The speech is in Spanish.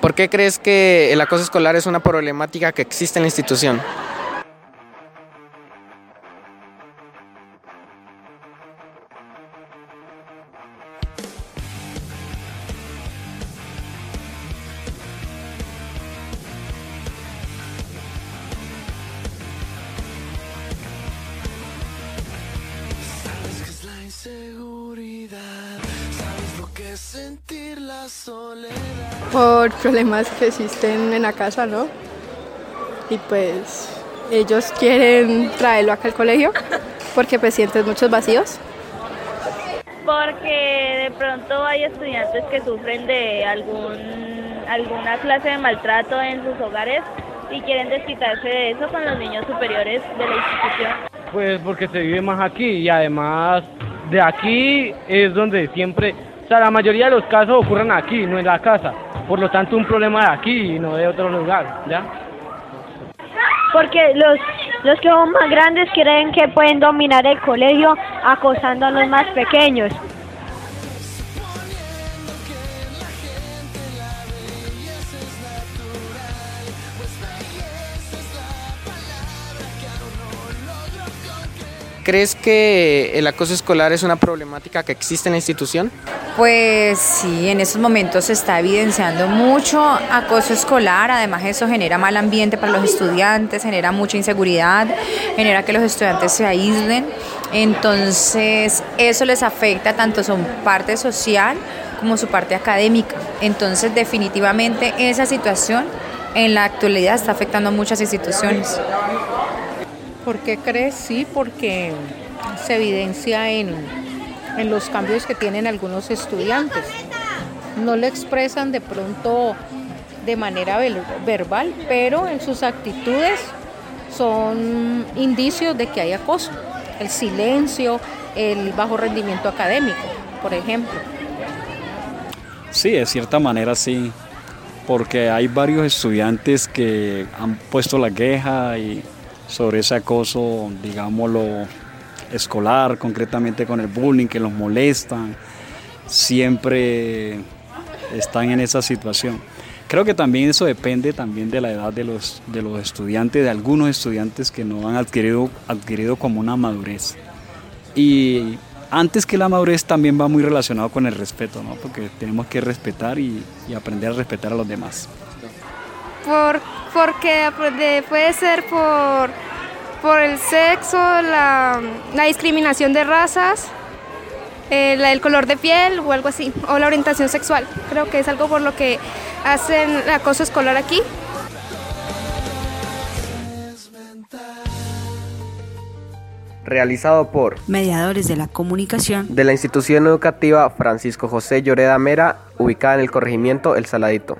¿Por qué crees que el acoso escolar es una problemática que existe en la institución? Por problemas que existen en la casa, ¿no? Y pues ellos quieren traerlo acá al colegio porque pues sienten muchos vacíos. Porque de pronto hay estudiantes que sufren de algún, alguna clase de maltrato en sus hogares y quieren desquitarse de eso con los niños superiores de la institución. Pues porque se vive más aquí y además de aquí es donde siempre, o sea, la mayoría de los casos ocurren aquí, no en la casa. Por lo tanto, un problema de aquí y no de otro lugar, ¿ya? Porque los, los que son más grandes creen que pueden dominar el colegio acosando a los más pequeños. ¿Crees que el acoso escolar es una problemática que existe en la institución? Pues sí, en estos momentos se está evidenciando mucho acoso escolar, además eso genera mal ambiente para los estudiantes, genera mucha inseguridad, genera que los estudiantes se aíslen, entonces eso les afecta tanto su parte social como su parte académica, entonces definitivamente esa situación en la actualidad está afectando a muchas instituciones. ¿Por qué crees? Sí, porque se evidencia en, en los cambios que tienen algunos estudiantes. No lo expresan de pronto de manera verbal, pero en sus actitudes son indicios de que hay acoso. El silencio, el bajo rendimiento académico, por ejemplo. Sí, de cierta manera sí, porque hay varios estudiantes que han puesto la queja y sobre ese acoso, digámoslo, escolar, concretamente con el bullying, que los molestan, siempre están en esa situación. Creo que también eso depende también de la edad de los, de los estudiantes, de algunos estudiantes que no han adquirido, adquirido como una madurez. Y antes que la madurez también va muy relacionado con el respeto, ¿no? porque tenemos que respetar y, y aprender a respetar a los demás. Por porque puede ser por, por el sexo, la, discriminación de razas, eh, el color de piel o algo así, o la orientación sexual. Creo que es algo por lo que hacen el acoso escolar aquí. Realizado por Mediadores de la Comunicación de la institución educativa Francisco José Lloreda Mera, ubicada en el corregimiento El Saladito.